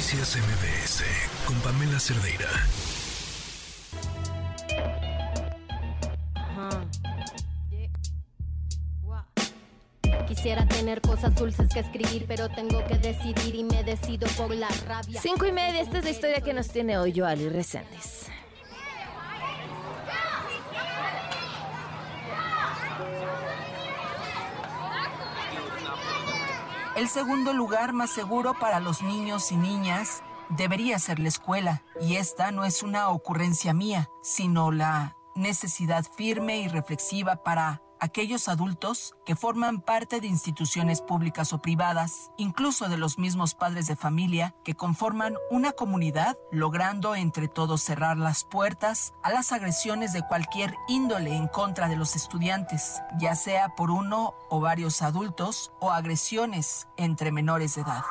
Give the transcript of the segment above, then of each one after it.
Noticias MBS con Pamela Cerdeira. Quisiera tener cosas dulces que escribir, pero tengo que decidir y me decido por la rabia. Cinco y media, esta es la historia que nos tiene hoy Joali Reséndiz. El segundo lugar más seguro para los niños y niñas debería ser la escuela, y esta no es una ocurrencia mía, sino la necesidad firme y reflexiva para aquellos adultos que forman parte de instituciones públicas o privadas, incluso de los mismos padres de familia que conforman una comunidad, logrando entre todos cerrar las puertas a las agresiones de cualquier índole en contra de los estudiantes, ya sea por uno o varios adultos o agresiones entre menores de edad.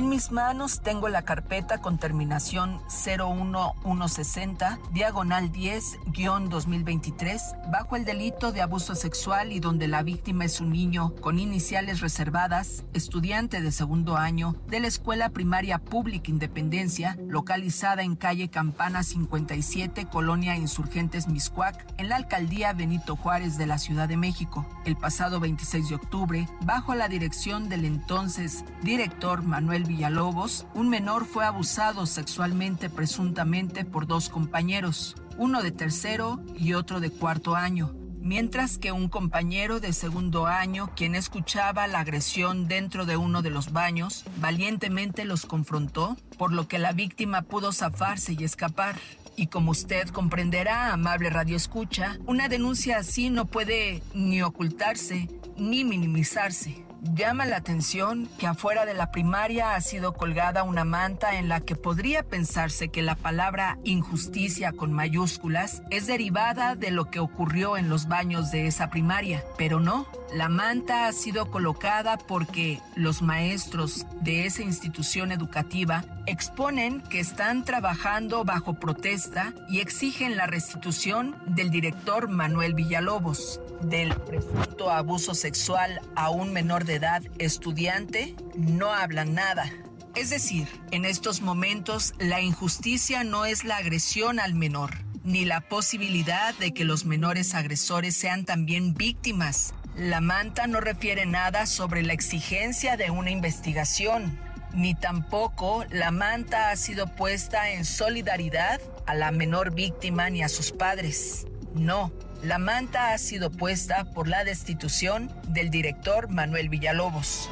En mis manos tengo la carpeta con terminación 01160, diagonal 10-2023, bajo el delito de abuso sexual y donde la víctima es un niño con iniciales reservadas, estudiante de segundo año de la Escuela Primaria Pública Independencia, localizada en calle Campana 57, Colonia Insurgentes Miscuac, en la alcaldía Benito Juárez de la Ciudad de México. El pasado 26 de octubre, bajo la dirección del entonces director Manuel Villalobos, un menor fue abusado sexualmente presuntamente por dos compañeros, uno de tercero y otro de cuarto año, mientras que un compañero de segundo año, quien escuchaba la agresión dentro de uno de los baños, valientemente los confrontó, por lo que la víctima pudo zafarse y escapar. Y como usted comprenderá, amable Radio Escucha, una denuncia así no puede ni ocultarse ni minimizarse. Llama la atención que afuera de la primaria ha sido colgada una manta en la que podría pensarse que la palabra injusticia con mayúsculas es derivada de lo que ocurrió en los baños de esa primaria, pero no. La manta ha sido colocada porque los maestros de esa institución educativa exponen que están trabajando bajo protesta y exigen la restitución del director Manuel Villalobos del presunto abuso sexual a un menor de edad estudiante, no hablan nada. Es decir, en estos momentos la injusticia no es la agresión al menor, ni la posibilidad de que los menores agresores sean también víctimas. La manta no refiere nada sobre la exigencia de una investigación, ni tampoco la manta ha sido puesta en solidaridad a la menor víctima ni a sus padres. No, la manta ha sido puesta por la destitución del director Manuel Villalobos.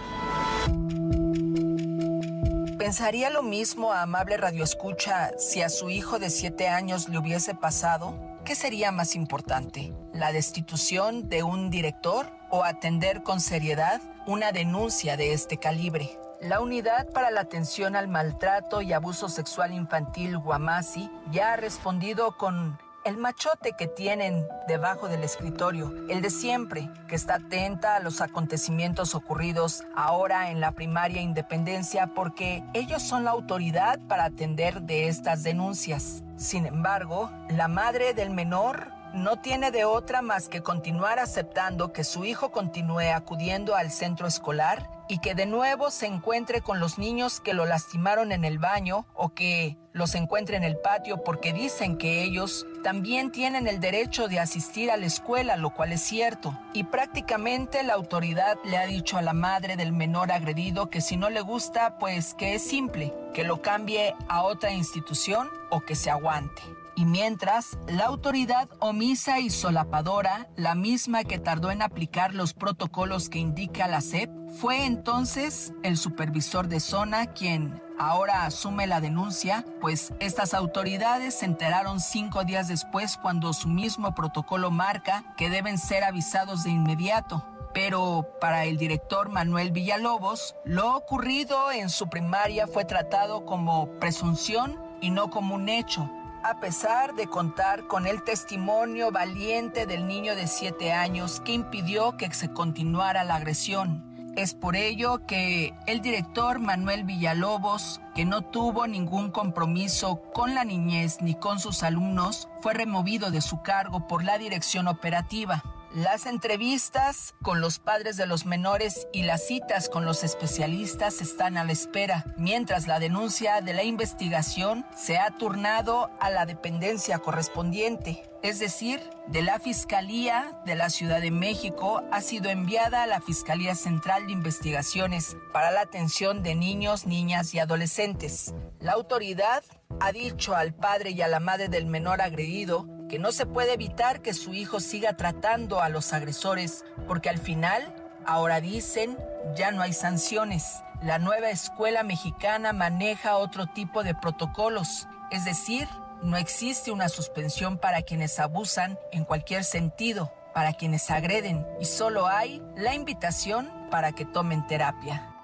¿Pensaría lo mismo a amable radioescucha si a su hijo de siete años le hubiese pasado? ¿Qué sería más importante? ¿La destitución de un director o atender con seriedad una denuncia de este calibre? La Unidad para la Atención al Maltrato y Abuso Sexual Infantil Guamasi ya ha respondido con el machote que tienen debajo del escritorio, el de siempre, que está atenta a los acontecimientos ocurridos ahora en la primaria Independencia porque ellos son la autoridad para atender de estas denuncias. Sin embargo, la madre del menor no tiene de otra más que continuar aceptando que su hijo continúe acudiendo al centro escolar y que de nuevo se encuentre con los niños que lo lastimaron en el baño o que los encuentre en el patio porque dicen que ellos también tienen el derecho de asistir a la escuela, lo cual es cierto. Y prácticamente la autoridad le ha dicho a la madre del menor agredido que si no le gusta, pues que es simple, que lo cambie a otra institución o que se aguante. Y mientras, la autoridad omisa y solapadora, la misma que tardó en aplicar los protocolos que indica la SEP, fue entonces el supervisor de zona quien ahora asume la denuncia, pues estas autoridades se enteraron cinco días después cuando su mismo protocolo marca que deben ser avisados de inmediato. Pero para el director Manuel Villalobos, lo ocurrido en su primaria fue tratado como presunción y no como un hecho, a pesar de contar con el testimonio valiente del niño de 7 años que impidió que se continuara la agresión. Es por ello que el director Manuel Villalobos, que no tuvo ningún compromiso con la niñez ni con sus alumnos, fue removido de su cargo por la dirección operativa. Las entrevistas con los padres de los menores y las citas con los especialistas están a la espera, mientras la denuncia de la investigación se ha turnado a la dependencia correspondiente, es decir, de la Fiscalía de la Ciudad de México ha sido enviada a la Fiscalía Central de Investigaciones para la atención de niños, niñas y adolescentes. La autoridad ha dicho al padre y a la madre del menor agredido que no se puede evitar que su hijo siga tratando a los agresores, porque al final, ahora dicen, ya no hay sanciones. La nueva escuela mexicana maneja otro tipo de protocolos, es decir, no existe una suspensión para quienes abusan en cualquier sentido, para quienes agreden, y solo hay la invitación para que tomen terapia.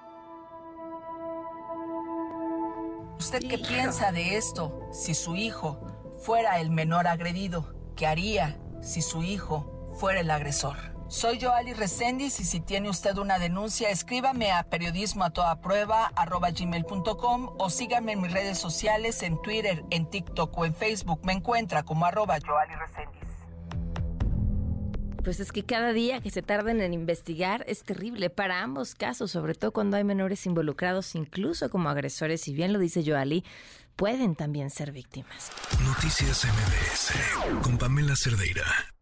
¿Usted qué piensa de esto si su hijo fuera el menor agredido? ¿Qué haría si su hijo fuera el agresor? Soy Joali Reséndiz y si tiene usted una denuncia, escríbame a periodismo o sígame en mis redes sociales en Twitter, en TikTok o en Facebook. Me encuentra como arroba Joali Reséndiz. Pues es que cada día que se tarden en investigar es terrible para ambos casos, sobre todo cuando hay menores involucrados, incluso como agresores, si bien lo dice Joali, pueden también ser víctimas. Noticias MBS con Pamela Cerdeira.